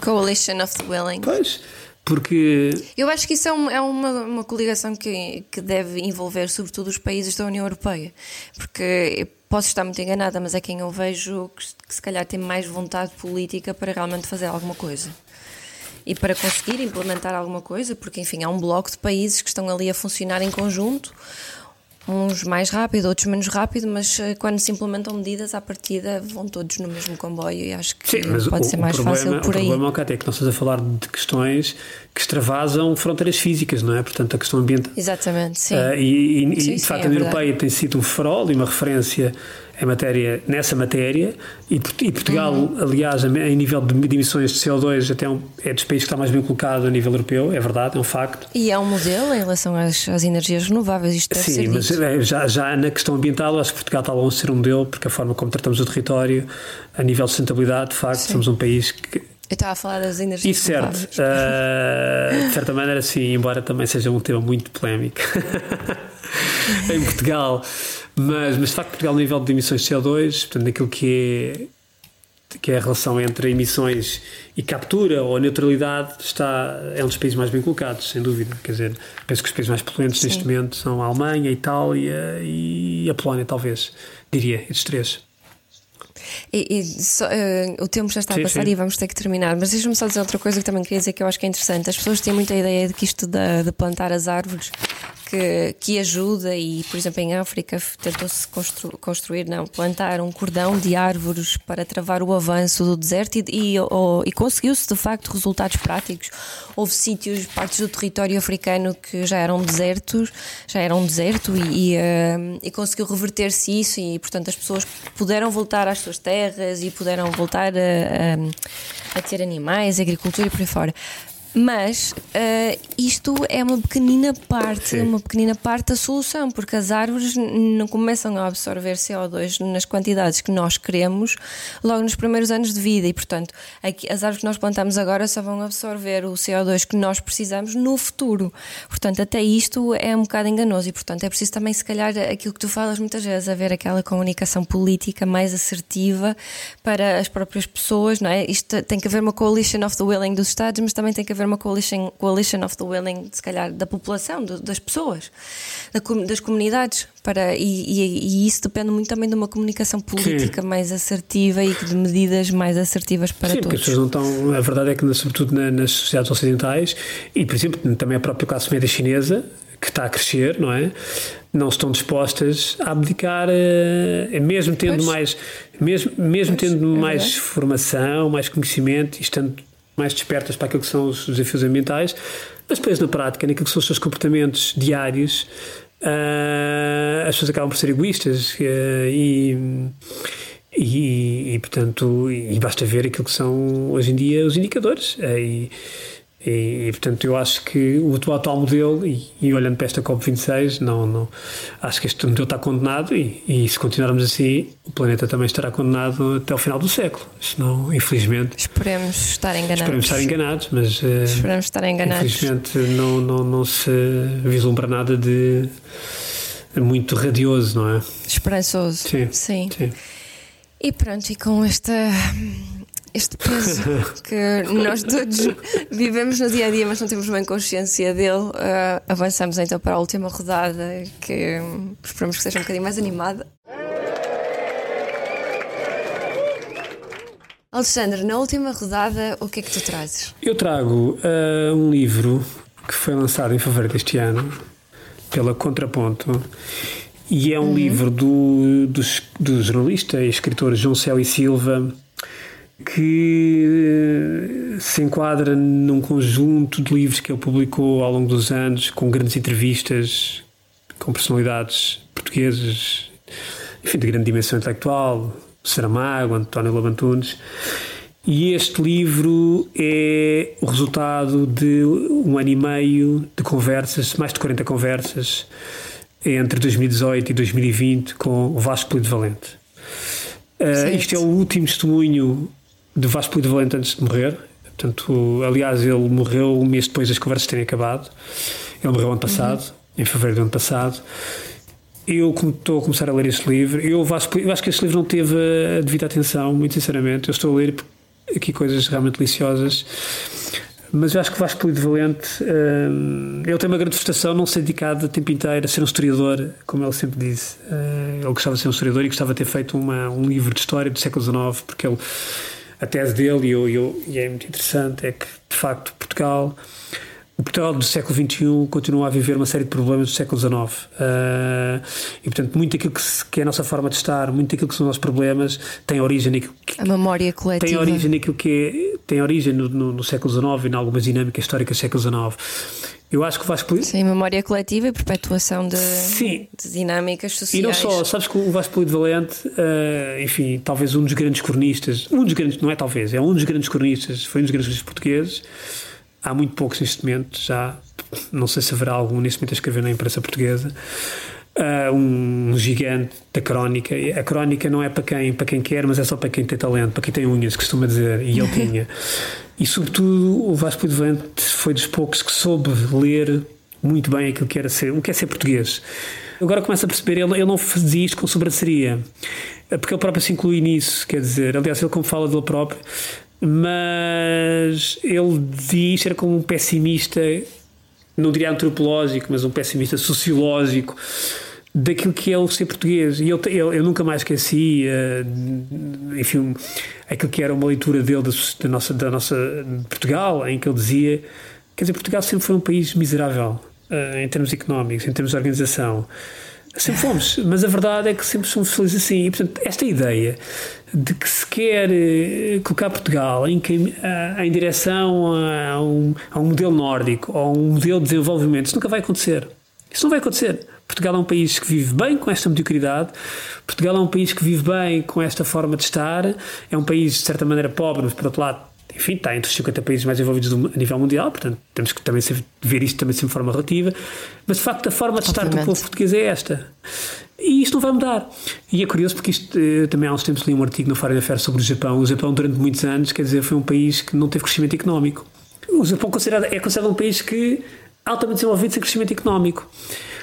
Coalition of the Willing. Pois, porque. Eu acho que isso é, um, é uma, uma coligação que, que deve envolver, sobretudo, os países da União Europeia. Porque posso estar muito enganada, mas é quem eu vejo que, que se calhar tem mais vontade política para realmente fazer alguma coisa e para conseguir implementar alguma coisa, porque enfim, há um bloco de países que estão ali a funcionar em conjunto, uns mais rápido, outros menos rápido, mas eh, quando se implementam medidas à partida vão todos no mesmo comboio e acho que Sim, pode o, ser mais problema, fácil por aí. O problema é que nós estamos a falar de questões que extravasam fronteiras físicas, não é? Portanto, a questão ambiental. Exatamente, sim. Uh, e, e, sim, e de facto é a União Europeia tem sido um farol e uma referência em matéria, nessa matéria e, e Portugal, uhum. aliás, em nível de, emissões de CO2 até um, é dos países que está mais bem colocado a nível europeu, é verdade, é um facto. E é um modelo em relação às, às energias renováveis, isto deve Sim, mas é, já, já na questão ambiental, acho que Portugal está longe de ser um modelo, porque a forma como tratamos o território, a nível de sustentabilidade, de facto, Sim. somos um país que eu estava a falar das energias Isso certo. Uh, de certa maneira, sim, embora também seja um tema muito polémico em Portugal. Mas, mas de facto, Portugal, no nível de emissões de CO2, portanto, naquilo que é que é a relação entre emissões e captura ou neutralidade está é um dos países mais bem colocados, sem dúvida. Quer dizer, penso que os países mais poluentes Sim. neste momento são a Alemanha, a Itália e a Polónia, talvez, diria, estes três. E, e só, uh, o tempo já está sim, a passar sim. e vamos ter que terminar, mas deixa-me só dizer outra coisa que também queria dizer que eu acho que é interessante. As pessoas têm muita ideia de que isto de, de plantar as árvores que, que ajuda e, por exemplo, em África tentou-se constru, construir, não, plantar um cordão de árvores para travar o avanço do deserto e, e, e conseguiu-se de facto resultados práticos. Houve sítios, partes do território africano que já eram desertos, já eram deserto e, uh, e conseguiu reverter-se isso e, portanto, as pessoas puderam voltar às suas terras e puderam voltar a, a, a ter animais, agricultura e por aí fora. Mas uh, isto é uma pequenina parte, Sim. uma pequenina parte da solução, porque as árvores não começam a absorver CO2 nas quantidades que nós queremos logo nos primeiros anos de vida e, portanto, aqui, as árvores que nós plantamos agora só vão absorver o CO2 que nós precisamos no futuro. Portanto, até isto é um bocado enganoso e, portanto, é preciso também, se calhar, aquilo que tu falas muitas vezes, haver aquela comunicação política mais assertiva para as próprias pessoas, não é? Isto tem que haver uma coalition of the willing dos Estados, mas também tem que haver uma coalition, coalition of the willing, se calhar, da população, do, das pessoas, da, das comunidades. Para, e, e, e, isso depende muito também de uma comunicação política Sim. mais assertiva e de medidas mais assertivas para Sim, todos. Sim, as pessoas não estão. A verdade é que, sobretudo nas sociedades ocidentais, e por exemplo, também a própria classe média chinesa, que está a crescer, não é? Não estão dispostas a abdicar, uh, mesmo tendo pois. mais, mesmo, mesmo pois, tendo é mais formação, mais conhecimento e estando mais despertas para aquilo que são os desafios ambientais, mas depois na prática, naquilo que são os seus comportamentos diários, uh, as pessoas acabam por ser egoístas uh, e, e, e, portanto, e basta ver aquilo que são hoje em dia os indicadores. Uh, e, e, e, portanto, eu acho que o atual modelo, e, e, olhando para esta COP26, não, não, acho que este modelo está condenado e, e, se continuarmos assim, o planeta também estará condenado até ao final do século. Senão, infelizmente. Esperemos estar enganados. Esperemos estar enganados, mas. Eh, esperemos estar enganados. Infelizmente, não, não, não se vislumbra nada de muito radioso, não é? Esperançoso. Sim. Sim. sim. E pronto, e com esta este peso que nós todos vivemos no dia a dia, mas não temos bem consciência dele. Uh, avançamos então para a última rodada, que esperamos que seja um bocadinho mais animada. Alexandre, na última rodada, o que é que tu trazes? Eu trago uh, um livro que foi lançado em fevereiro deste ano pela Contraponto e é um uhum. livro do, do, do jornalista e escritor João Céu e Silva que eh, se enquadra num conjunto de livros que ele publicou ao longo dos anos, com grandes entrevistas com personalidades portuguesas, enfim, de grande dimensão intelectual, Saramago, António Labantunes. E este livro é o resultado de um ano e meio de conversas, mais de 40 conversas, entre 2018 e 2020 com o Vasco Polido Valente. Uh, isto é o último testemunho de Vasco Polivalente antes de morrer. Portanto, aliás, ele morreu um mês depois das conversas terem acabado. Ele morreu ano passado, uhum. em fevereiro do ano passado. Eu estou a começar a ler este livro. Eu, Vasco, eu acho que este livro não teve a devida atenção, muito sinceramente. Eu estou a ler aqui coisas realmente deliciosas. Mas eu acho que Vasco Polido Valente, uh, ele tem uma grande frustração não ser dedicado o tempo inteiro a ser um historiador, como ele sempre disse. Uh, ele gostava de ser um historiador e gostava de ter feito uma, um livro de história do século XIX, porque ele, a tese dele, e, eu, e é muito interessante, é que de facto Portugal o Portugal do século XXI continua a viver uma série de problemas do século XIX. Uh, e, portanto, muito daquilo que, que, é a nossa forma de estar, muito daquilo que são os nossos problemas, tem origem naquilo que. A memória coletiva. Tem origem naquilo que é, tem origem no, no, no século XIX e em algumas dinâmicas históricas do século XIX. Eu acho que Vasco Polido. Sim, memória coletiva e perpetuação de, Sim. de dinâmicas sociais. E não só, sabes que o Vasco Polido Valente, uh, enfim, talvez um dos grandes cronistas, um dos grandes, não é talvez, é um dos grandes cronistas, foi um dos grandes cronistas portugueses há muito poucos neste momento, já não sei se haverá algum neste momento a escrever na imprensa portuguesa. Uh, um gigante da crónica. A crónica não é para quem, para quem quer, mas é só para quem tem talento, para quem tem unhas, costuma dizer, e ele tinha. E sobretudo o Vasco Devante foi dos poucos que soube ler muito bem aquilo que era ser, o que é ser português. Agora começa a perceber, ele, ele não fazia isto com sobranceria, porque ele próprio se inclui nisso, quer dizer, aliás, ele como fala dele próprio, mas ele diz ser como um pessimista, não diria antropológico, mas um pessimista sociológico daquilo que é o ser português. E eu, eu, eu nunca mais esqueci, uh, enfim, aquilo que era uma leitura dele da, da, nossa, da nossa Portugal, em que ele dizia: quer dizer, Portugal sempre foi um país miserável uh, em termos económicos, em termos de organização. Sempre fomos, mas a verdade é que sempre somos felizes assim. E, portanto, esta ideia de que se quer eh, colocar Portugal em, em direção a um, a um modelo nórdico ou a um modelo de desenvolvimento, isso nunca vai acontecer. Isso não vai acontecer. Portugal é um país que vive bem com esta mediocridade, Portugal é um país que vive bem com esta forma de estar, é um país de certa maneira pobre, mas por outro lado enfim, está entre os 50 países mais desenvolvidos do, a nível mundial, portanto temos que também ver isto também de forma relativa, mas de facto a forma de estar do povo português é esta. E isto não vai mudar. E é curioso porque isto, eh, também há uns tempos li um artigo no Fórum Affairs sobre o Japão. O Japão, durante muitos anos, quer dizer, foi um país que não teve crescimento económico. O Japão considerado, é considerado um país que altamente desenvolvido sem crescimento económico.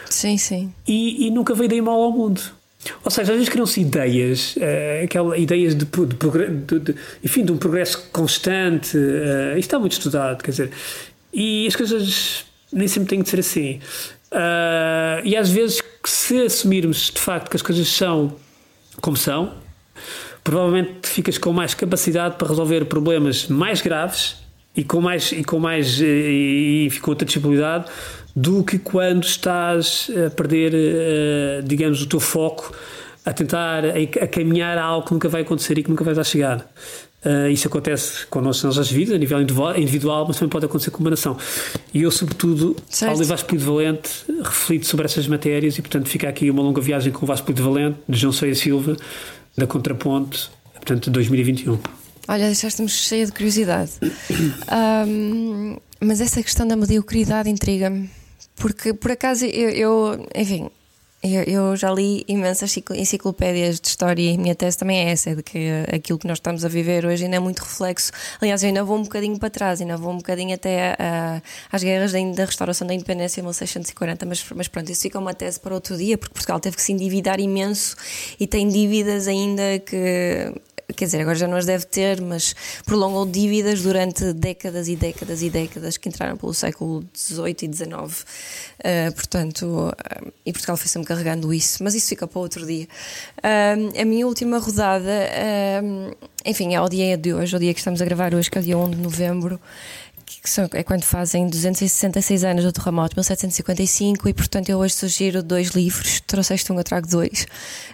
Sim, sim. E, e nunca veio daí mal ao mundo. Ou seja, às vezes criam-se ideias, uh, aquelas ideias de, de, de, enfim, de um progresso constante. Uh, isto está muito estudado, quer dizer, e as coisas nem sempre têm de ser assim. Uh, e às vezes, se assumirmos de facto que as coisas são como são, provavelmente ficas com mais capacidade para resolver problemas mais graves e com mais e com mais e, e com outra disponibilidade do que quando estás a perder, uh, digamos, o teu foco a tentar a, caminhar a algo que nunca vai acontecer e que nunca vais a chegar. Uh, isso acontece connosco nas nossas vidas, a nível individual, mas também pode acontecer com uma nação. E eu, sobretudo, certo. ao ler Vasco Valente, reflito sobre essas matérias e, portanto, fica aqui uma longa viagem com o Vasco Valente, de João Ceia Silva, da Contraponte, portanto, de 2021. Olha, deixaste-me cheia de curiosidade. Um, mas essa questão da mediocridade intriga-me. Porque, por acaso, eu, eu enfim, eu, eu, já li imensas enciclopédias de história e a minha tese também é essa, é de que aquilo que nós estamos a viver hoje ainda é muito reflexo. Aliás, eu ainda vou um bocadinho para trás, ainda vou um bocadinho até a, a, às guerras da, restauração da independência em 1640, mas, mas pronto, isso fica uma tese para outro dia, porque Portugal teve que se endividar imenso e tem dívidas ainda que quer dizer, agora já não as deve ter, mas prolongou dívidas durante décadas e décadas e décadas que entraram pelo século XVIII e XIX. Uh, portanto, uh, e Portugal foi sempre carregando isso, mas isso fica para outro dia. Uh, a minha última rodada, enfim, é o dia de hoje, o dia que estamos a gravar hoje, que é o dia 1 de novembro que são, é quando fazem 266 anos do terremoto, 1755, e portanto eu hoje sugiro dois livros. Trouxeste um, eu trago dois.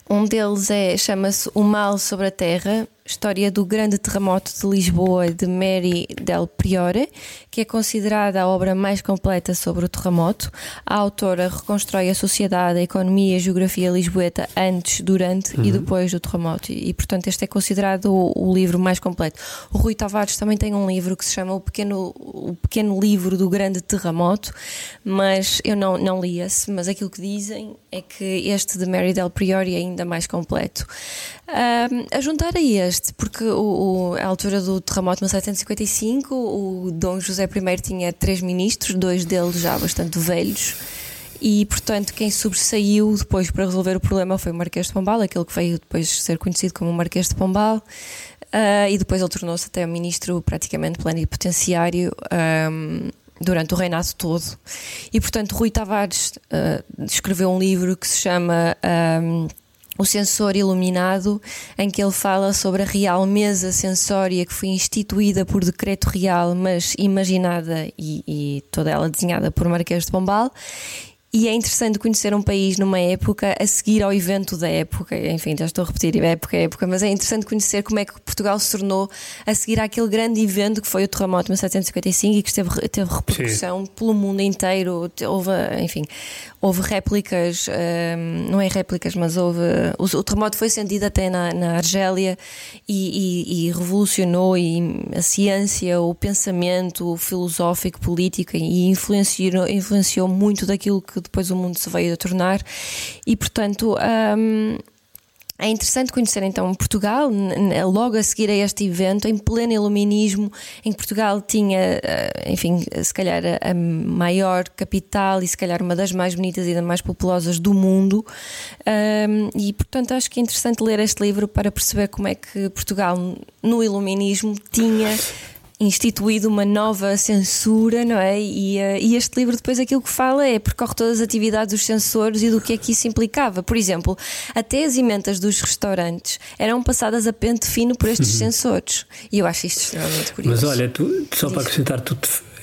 Um deles é chama-se O Mal sobre a Terra, História do Grande Terremoto de Lisboa, de Mary Del Priore, que é considerada a obra mais completa sobre o terremoto. A autora reconstrói a sociedade, a economia e a geografia lisboeta antes, durante uhum. e depois do terremoto. E, portanto, este é considerado o, o, livro mais completo. O Rui Tavares também tem um livro que se chama O Pequeno, o Pequeno Livro do Grande Terremoto, mas eu não, não li esse, mas aquilo que dizem é que este de Mary Del Priore é ainda mais completo. Um, a juntar a este, porque o, o, a altura do terremoto de 1755, o Dom José I tinha três ministros, dois deles já bastante velhos, e portanto quem sobressaiu depois para resolver o problema foi o Marquês de Pombal, aquele que veio depois ser conhecido como Marquês de Pombal. uh, e depois ele tornou-se até ministro praticamente plenipotenciário. Um, durante o reinado todo. E, portanto, Rui Tavares uh, escreveu um livro que se chama um, O Sensor Iluminado, em que ele fala sobre a real mesa sensória que foi instituída por decreto real, mas imaginada e, e toda ela desenhada por Marquês de Pombal e é interessante conhecer um país numa época a seguir ao evento da época. Enfim, já estou a repetir época é época, mas é interessante conhecer como é que Portugal se tornou a seguir àquele grande evento que foi o terremoto de 1755 e que teve, teve repercussão Sim. pelo mundo inteiro. Houve, enfim, houve réplicas, um, não é réplicas, mas houve. O, o, terremoto foi sentido até na, na Argélia e, e, e, revolucionou e a ciência, o pensamento filosófico, político e influenciou, influenciou muito daquilo que depois o mundo se veio a tornar. E, portanto, um, é interessante conhecer então Portugal, logo a seguir a este evento, em pleno iluminismo, em que Portugal tinha, eh, enfim, se calhar a maior capital e se calhar uma das mais bonitas e das mais populosas do mundo. E portanto acho que é interessante ler este livro para perceber como é que Portugal, no iluminismo, tinha instituído uma nova censura, não é? E, uh, e, este livro depois aquilo que fala é percorre todas as atividades dos censores e do que é que isso implicava. Por exemplo, até as emendas dos restaurantes eram passadas a pente fino por estes uhum. censores. E eu acho isto extremamente curioso. Mas olha, tu, só para acrescentar, tu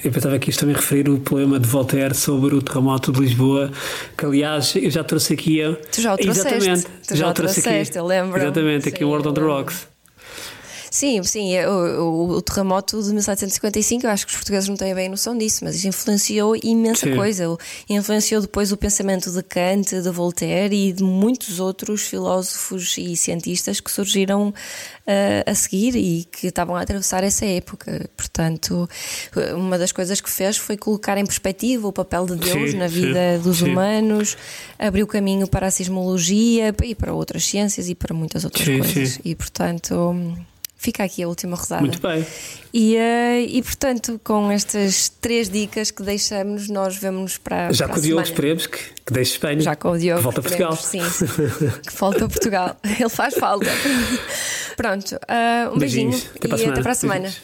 eu pensava que isto também referir o poema de Voltaire sobre o terremoto de Lisboa, que aliás eu já trouxe aqui. Tu já o trouxeste. Exatamente, tu já, já o trouxeste, aqui. eu lembro. Exatamente, aqui o World on the Rocks. Sim, sim, é, o, o, o, terremoto de 1755, eu acho que os portugueses não têm bem noção disso, mas isso influenciou imensa sim. coisa. Influenciou depois o pensamento de Kant, de Voltaire e de muitos outros filósofos e cientistas que surgiram uh, a seguir e que estavam a atravessar essa época. Portanto, uma das coisas que fez foi colocar em perspectiva o papel de Deus sim, na vida sim, dos humanos, abriu caminho para a sismologia e para outras ciências e para muitas outras coisas. E, portanto. Fica aqui a última rodada. Muito bem. E, uh, e portanto, com estas três dicas que deixamos, nós vemos para. Já para com o Diogo esperemos que, que deixe Espanha. Já com o Diogo. Que volta a Portugal. Sim, que volta a Portugal. Ele faz falta. Pronto. Uh, um beijinho. Até para a semana. Até para a semana.